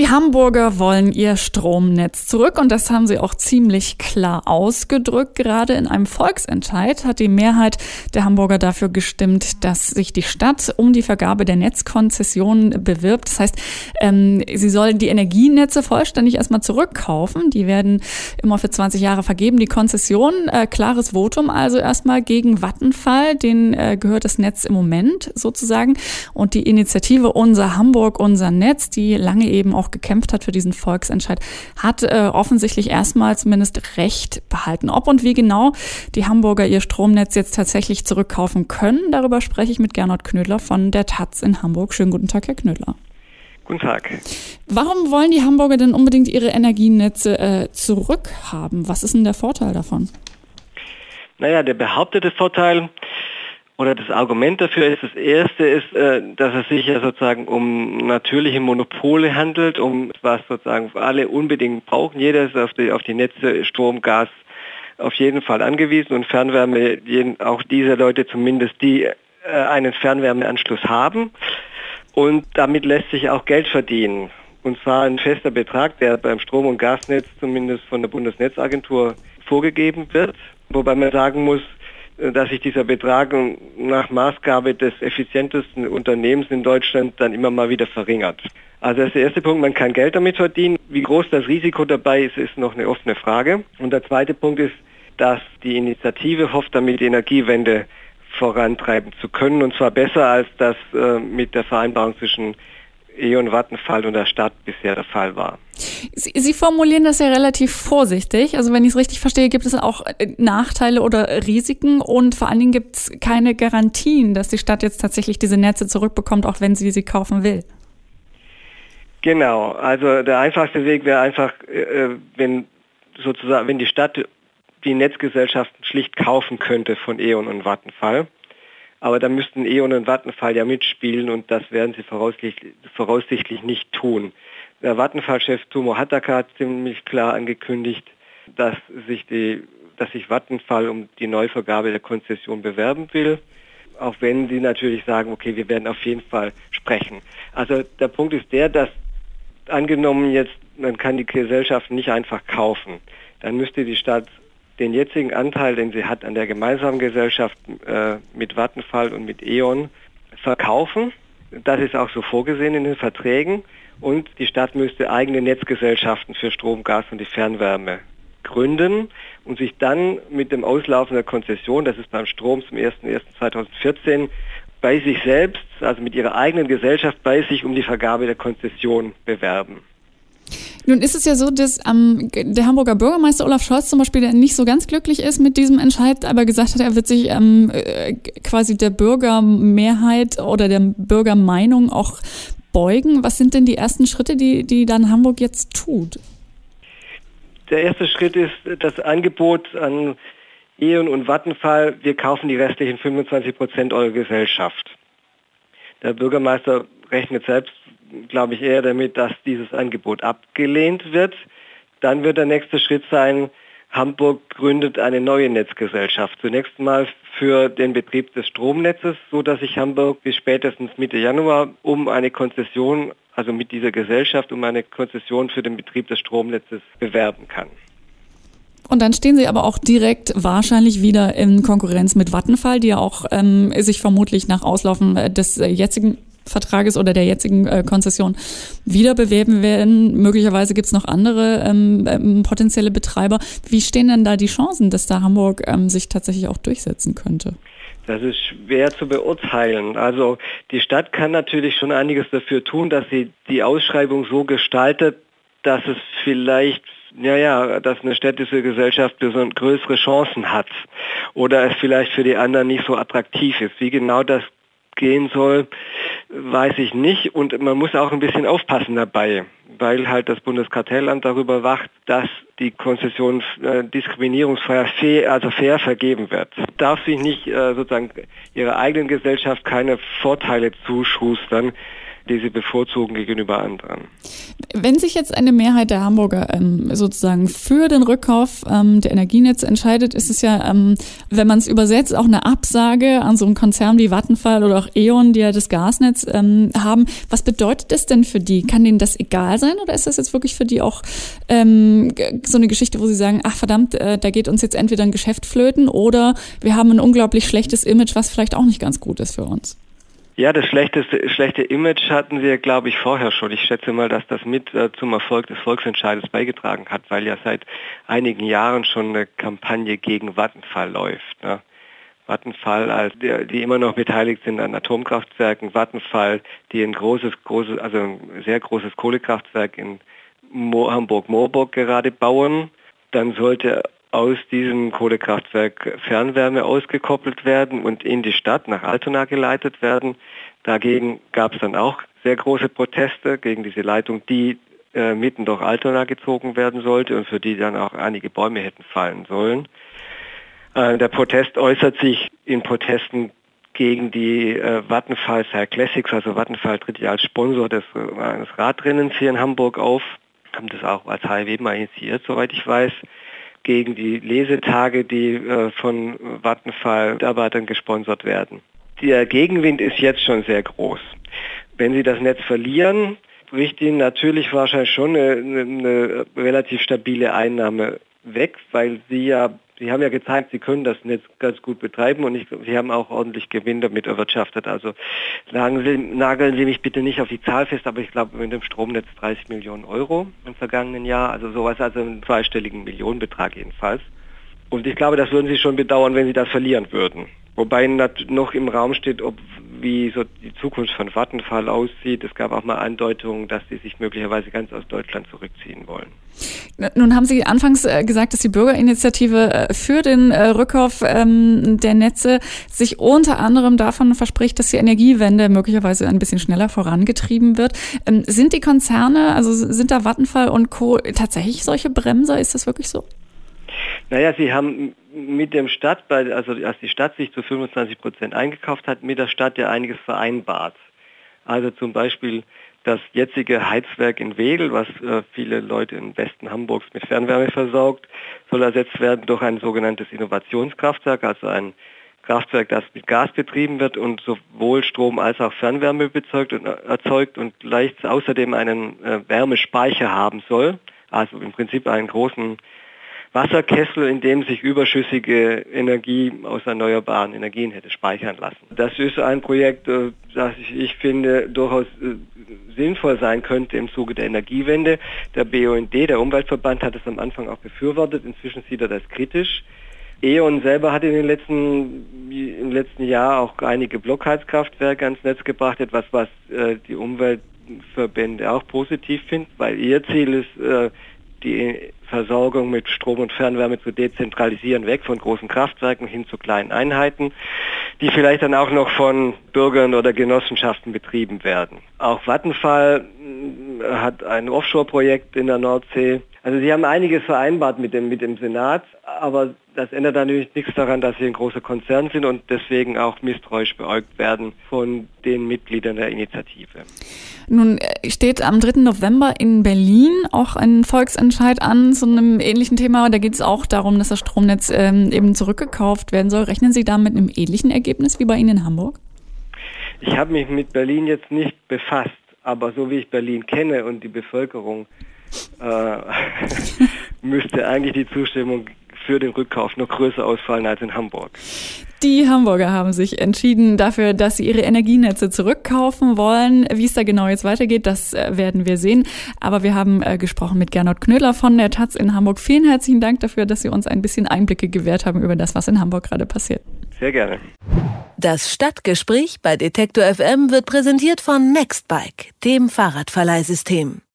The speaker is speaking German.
Die Hamburger wollen ihr Stromnetz zurück und das haben sie auch ziemlich klar ausgedrückt. Gerade in einem Volksentscheid hat die Mehrheit der Hamburger dafür gestimmt, dass sich die Stadt um die Vergabe der Netzkonzessionen bewirbt. Das heißt, ähm, sie sollen die Energienetze vollständig erstmal zurückkaufen. Die werden immer für 20 Jahre vergeben. Die Konzession, äh, klares Votum also erstmal gegen Vattenfall. Den äh, gehört das Netz im Moment sozusagen. Und die Initiative Unser Hamburg, unser Netz, die lange eben auch gekämpft hat für diesen Volksentscheid, hat äh, offensichtlich erstmal zumindest Recht behalten. Ob und wie genau die Hamburger ihr Stromnetz jetzt tatsächlich zurückkaufen können, darüber spreche ich mit Gernot Knödler von der Taz in Hamburg. Schönen guten Tag, Herr Knödler. Guten Tag. Warum wollen die Hamburger denn unbedingt ihre Energienetze äh, zurückhaben? Was ist denn der Vorteil davon? Naja, der behauptete Vorteil oder das Argument dafür ist, das erste ist, äh, dass es sich ja sozusagen um natürliche Monopole handelt, um was sozusagen alle unbedingt brauchen. Jeder ist auf die, auf die Netze Strom, Gas auf jeden Fall angewiesen und Fernwärme, auch diese Leute zumindest, die äh, einen Fernwärmeanschluss haben. Und damit lässt sich auch Geld verdienen. Und zwar ein fester Betrag, der beim Strom- und Gasnetz zumindest von der Bundesnetzagentur vorgegeben wird. Wobei man sagen muss, dass sich dieser Betrag nach Maßgabe des effizientesten Unternehmens in Deutschland dann immer mal wieder verringert. Also das ist der erste Punkt, man kann Geld damit verdienen. Wie groß das Risiko dabei ist, ist noch eine offene Frage. Und der zweite Punkt ist, dass die Initiative hofft, damit die Energiewende vorantreiben zu können und zwar besser als das äh, mit der Vereinbarung zwischen E.ON Vattenfall und der Stadt bisher der Fall war. Sie, Sie formulieren das ja relativ vorsichtig. Also wenn ich es richtig verstehe, gibt es auch äh, Nachteile oder Risiken und vor allen Dingen gibt es keine Garantien, dass die Stadt jetzt tatsächlich diese Netze zurückbekommt, auch wenn sie sie kaufen will. Genau, also der einfachste Weg wäre einfach, äh, wenn sozusagen, wenn die Stadt die Netzgesellschaften schlicht kaufen könnte von E.ON und Vattenfall. Aber da müssten E.ON und Vattenfall ja mitspielen und das werden sie voraussichtlich, voraussichtlich nicht tun. Der Vattenfall-Chef Tumo Hattaka hat ziemlich klar angekündigt, dass sich, die, dass sich Vattenfall um die Neuvergabe der Konzession bewerben will, auch wenn sie natürlich sagen, okay, wir werden auf jeden Fall sprechen. Also der Punkt ist der, dass angenommen jetzt, man kann die Gesellschaften nicht einfach kaufen, dann müsste die Stadt den jetzigen Anteil, den sie hat an der gemeinsamen Gesellschaft äh, mit Vattenfall und mit E.ON, verkaufen. Das ist auch so vorgesehen in den Verträgen. Und die Stadt müsste eigene Netzgesellschaften für Strom, Gas und die Fernwärme gründen und sich dann mit dem Auslaufen der Konzession, das ist beim Strom zum 01.01.2014, bei sich selbst, also mit ihrer eigenen Gesellschaft bei sich um die Vergabe der Konzession bewerben. Nun ist es ja so, dass ähm, der Hamburger Bürgermeister Olaf Scholz zum Beispiel der nicht so ganz glücklich ist mit diesem Entscheid, aber gesagt hat, er wird sich ähm, äh, quasi der Bürgermehrheit oder der Bürgermeinung auch beugen. Was sind denn die ersten Schritte, die, die dann Hamburg jetzt tut? Der erste Schritt ist das Angebot an E.ON und Vattenfall, wir kaufen die restlichen 25 Prozent eurer Gesellschaft. Der Bürgermeister rechnet selbst, glaube ich, eher damit, dass dieses Angebot abgelehnt wird. Dann wird der nächste Schritt sein, Hamburg gründet eine neue Netzgesellschaft. Zunächst mal für den Betrieb des Stromnetzes, so dass sich Hamburg bis spätestens Mitte Januar um eine Konzession, also mit dieser Gesellschaft um eine Konzession für den Betrieb des Stromnetzes bewerben kann. Und dann stehen sie aber auch direkt wahrscheinlich wieder in Konkurrenz mit Vattenfall, die ja auch ähm, sich vermutlich nach Auslaufen des jetzigen Vertrages oder der jetzigen äh, Konzession wieder bewerben werden. Möglicherweise gibt es noch andere ähm, ähm, potenzielle Betreiber. Wie stehen denn da die Chancen, dass da Hamburg ähm, sich tatsächlich auch durchsetzen könnte? Das ist schwer zu beurteilen. Also die Stadt kann natürlich schon einiges dafür tun, dass sie die Ausschreibung so gestaltet, dass es vielleicht ja, ja, dass eine städtische Gesellschaft größere Chancen hat oder es vielleicht für die anderen nicht so attraktiv ist. Wie genau das gehen soll, weiß ich nicht. Und man muss auch ein bisschen aufpassen dabei, weil halt das Bundeskartellamt darüber wacht, dass die Konzession äh, diskriminierungsfrei, fair, also fair vergeben wird. Darf sich nicht äh, sozusagen ihrer eigenen Gesellschaft keine Vorteile zuschustern, die sie bevorzugen gegenüber anderen. Wenn sich jetzt eine Mehrheit der Hamburger ähm, sozusagen für den Rückkauf ähm, der Energienetze entscheidet, ist es ja, ähm, wenn man es übersetzt, auch eine Absage an so einen Konzern wie Vattenfall oder auch E.ON, die ja das Gasnetz ähm, haben. Was bedeutet das denn für die? Kann denen das egal sein oder ist das jetzt wirklich für die auch ähm, so eine Geschichte, wo sie sagen, ach verdammt, äh, da geht uns jetzt entweder ein Geschäft flöten oder wir haben ein unglaublich schlechtes Image, was vielleicht auch nicht ganz gut ist für uns? Ja, das schlechteste, schlechte Image hatten wir, glaube ich, vorher schon. Ich schätze mal, dass das mit äh, zum Erfolg des Volksentscheides beigetragen hat, weil ja seit einigen Jahren schon eine Kampagne gegen Vattenfall läuft. Ne? Vattenfall, als die, die, immer noch beteiligt sind an Atomkraftwerken, Vattenfall, die ein großes, großes, also ein sehr großes Kohlekraftwerk in Hamburg-Moorburg gerade bauen. Dann sollte aus diesem Kohlekraftwerk Fernwärme ausgekoppelt werden und in die Stadt nach Altona geleitet werden. Dagegen gab es dann auch sehr große Proteste gegen diese Leitung, die äh, mitten durch Altona gezogen werden sollte und für die dann auch einige Bäume hätten fallen sollen. Äh, der Protest äußert sich in Protesten gegen die äh, Vattenfall Side Classics, also Vattenfall tritt ja als Sponsor des, äh, eines Radrennens hier in Hamburg auf, haben das auch als HLW mal initiiert, soweit ich weiß gegen die Lesetage, die äh, von Vattenfall-Mitarbeitern gesponsert werden. Der Gegenwind ist jetzt schon sehr groß. Wenn Sie das Netz verlieren, bricht Ihnen natürlich wahrscheinlich schon eine, eine relativ stabile Einnahme weg, weil Sie ja Sie haben ja gezeigt, Sie können das Netz ganz gut betreiben und ich, Sie haben auch ordentlich Gewinn damit erwirtschaftet. Also nageln Sie, mich bitte nicht auf die Zahl fest, aber ich glaube mit dem Stromnetz 30 Millionen Euro im vergangenen Jahr, also sowas, also einen zweistelligen Millionenbetrag jedenfalls. Und ich glaube, das würden Sie schon bedauern, wenn Sie das verlieren würden. Wobei noch im Raum steht, ob wie so die Zukunft von Vattenfall aussieht. Es gab auch mal Andeutungen, dass sie sich möglicherweise ganz aus Deutschland zurückziehen wollen. Nun haben Sie anfangs äh, gesagt, dass die Bürgerinitiative äh, für den äh, Rückkauf ähm, der Netze sich unter anderem davon verspricht, dass die Energiewende möglicherweise ein bisschen schneller vorangetrieben wird. Ähm, sind die Konzerne, also sind da Vattenfall und Co. tatsächlich solche Bremser? Ist das wirklich so? Naja, sie haben mit dem Stadt, also als die Stadt sich zu 25 Prozent eingekauft hat, mit der Stadt ja einiges vereinbart. Also zum Beispiel das jetzige Heizwerk in Wegel, was äh, viele Leute im Westen Hamburgs mit Fernwärme versorgt, soll ersetzt werden durch ein sogenanntes Innovationskraftwerk, also ein Kraftwerk, das mit Gas betrieben wird und sowohl Strom als auch Fernwärme bezeugt und, äh, erzeugt und leicht außerdem einen äh, Wärmespeicher haben soll, also im Prinzip einen großen Wasserkessel, in dem sich überschüssige Energie aus erneuerbaren Energien hätte speichern lassen. Das ist ein Projekt, äh, das ich, finde durchaus äh, sinnvoll sein könnte im Zuge der Energiewende. Der BUND, der Umweltverband, hat es am Anfang auch befürwortet. Inzwischen sieht er das kritisch. E.ON selber hat in den letzten, im letzten Jahr auch einige Blockheizkraftwerke ans Netz gebracht, etwas, was äh, die Umweltverbände auch positiv finden, weil ihr Ziel ist, die Versorgung mit Strom und Fernwärme zu dezentralisieren, weg von großen Kraftwerken hin zu kleinen Einheiten, die vielleicht dann auch noch von Bürgern oder Genossenschaften betrieben werden. Auch Vattenfall äh, hat ein Offshore-Projekt in der Nordsee. Also sie haben einiges vereinbart mit dem, mit dem Senat, aber das ändert natürlich nichts daran, dass sie ein großer Konzern sind und deswegen auch misstrauisch beäugt werden von den Mitgliedern der Initiative. Nun äh, steht am 3. November in Berlin auch ein Volksentscheid an zu einem ähnlichen Thema. Da geht es auch darum, dass das Stromnetz ähm, eben zurückgekauft werden soll. Rechnen Sie da mit einem ähnlichen Ergebnis wie bei Ihnen in Hamburg? Ich habe mich mit Berlin jetzt nicht befasst, aber so wie ich Berlin kenne und die Bevölkerung, äh, müsste eigentlich die Zustimmung für den Rückkauf noch größer ausfallen als in Hamburg. Die Hamburger haben sich entschieden dafür, dass sie ihre Energienetze zurückkaufen wollen. Wie es da genau jetzt weitergeht, das äh, werden wir sehen. Aber wir haben äh, gesprochen mit Gernot Knödler von der Taz in Hamburg. Vielen herzlichen Dank dafür, dass Sie uns ein bisschen Einblicke gewährt haben über das, was in Hamburg gerade passiert. Sehr gerne. Das Stadtgespräch bei Detektor FM wird präsentiert von Nextbike, dem Fahrradverleihsystem.